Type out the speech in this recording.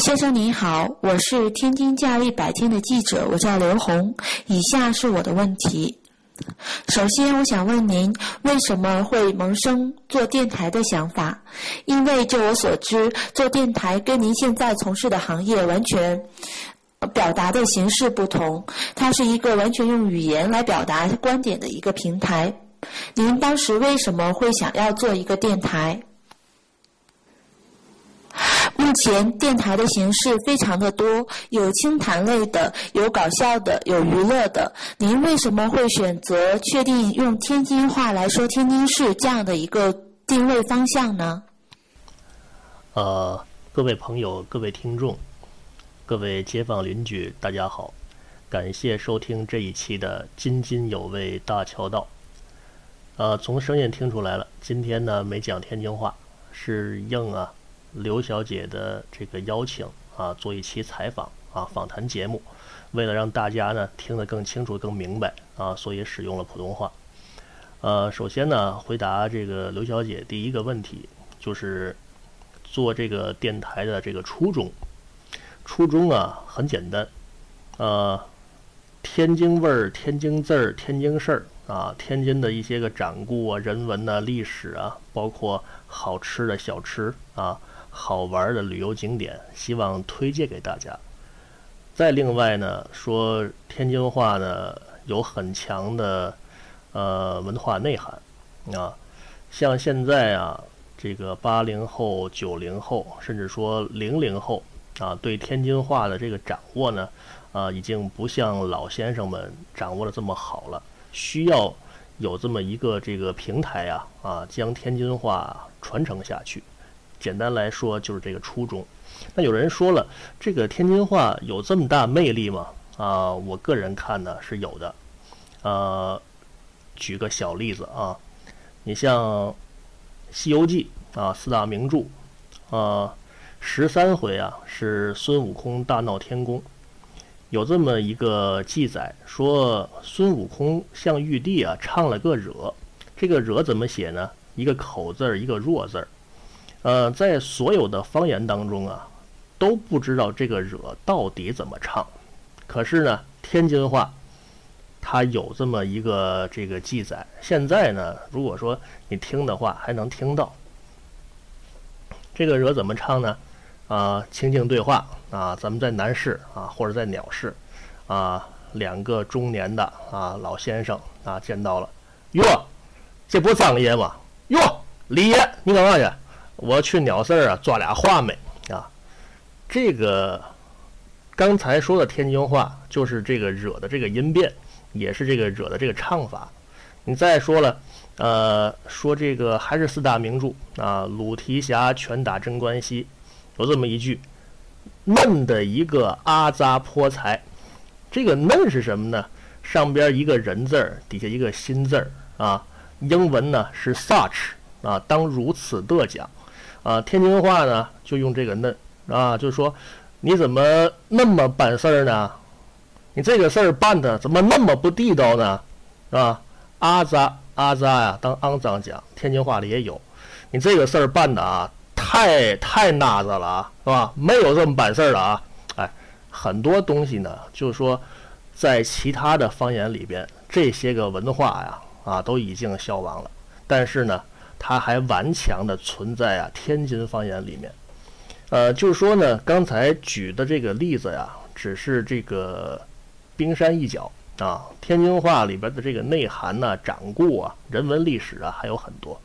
先生您好，我是天津假日百天的记者，我叫刘红。以下是我的问题。首先，我想问您，为什么会萌生做电台的想法？因为就我所知，做电台跟您现在从事的行业完全表达的形式不同，它是一个完全用语言来表达观点的一个平台。您当时为什么会想要做一个电台？目前电台的形式非常的多，有清谈类的，有搞笑的，有娱乐的。您为什么会选择确定用天津话来说天津市这样的一个定位方向呢？呃，各位朋友，各位听众，各位街坊邻居，大家好，感谢收听这一期的津津有味大桥道。呃，从声音听出来了，今天呢没讲天津话，是应啊。刘小姐的这个邀请啊，做一期采访啊访谈节目，为了让大家呢听得更清楚、更明白啊，所以使用了普通话。呃，首先呢，回答这个刘小姐第一个问题，就是做这个电台的这个初衷。初衷啊很简单，呃，天津味儿、天津字儿、天津事儿啊，天津的一些个掌故啊、人文呐、历史啊，包括好吃的小吃啊。好玩的旅游景点，希望推荐给大家。再另外呢，说天津话呢有很强的呃文化内涵啊，像现在啊这个八零后、九零后，甚至说零零后啊，对天津话的这个掌握呢啊，已经不像老先生们掌握的这么好了，需要有这么一个这个平台啊啊，将天津话传承下去。简单来说就是这个初衷。那有人说了，这个天津话有这么大魅力吗？啊，我个人看呢是有的。呃，举个小例子啊，你像《西游记》啊，四大名著啊，十三回啊是孙悟空大闹天宫，有这么一个记载，说孙悟空向玉帝啊唱了个惹，这个惹怎么写呢？一个口字儿，一个若字儿。呃，在所有的方言当中啊，都不知道这个“惹”到底怎么唱。可是呢，天津话它有这么一个这个记载。现在呢，如果说你听的话，还能听到这个“惹”怎么唱呢？啊，情景对话啊，咱们在南市啊，或者在鸟市啊，两个中年的啊老先生啊见到了，哟，这不是张爷吗？哟，李爷，你干嘛去？我去鸟市啊，抓俩话没啊？这个刚才说的天津话，就是这个惹的这个音变，也是这个惹的这个唱法。你再说了，呃，说这个还是四大名著啊，鲁提辖拳打贞观西，有这么一句：嫩的一个阿扎泼财。这个嫩是什么呢？上边一个人字儿，底下一个心字儿啊。英文呢是 such 啊，当如此的讲。啊，天津话呢就用这个嫩啊，就是说你怎么那么办事儿呢？你这个事儿办的怎么那么不地道呢？是吧？阿扎阿扎呀，当肮脏讲，天津话里也有。你这个事儿办的啊，太太那子了啊，是吧？没有这么办事儿的啊。哎，很多东西呢，就是说在其他的方言里边，这些个文化呀啊都已经消亡了，但是呢。它还顽强的存在啊，天津方言里面，呃，就是说呢，刚才举的这个例子呀，只是这个冰山一角啊，天津话里边的这个内涵呢、掌故啊、人文历史啊还有很多。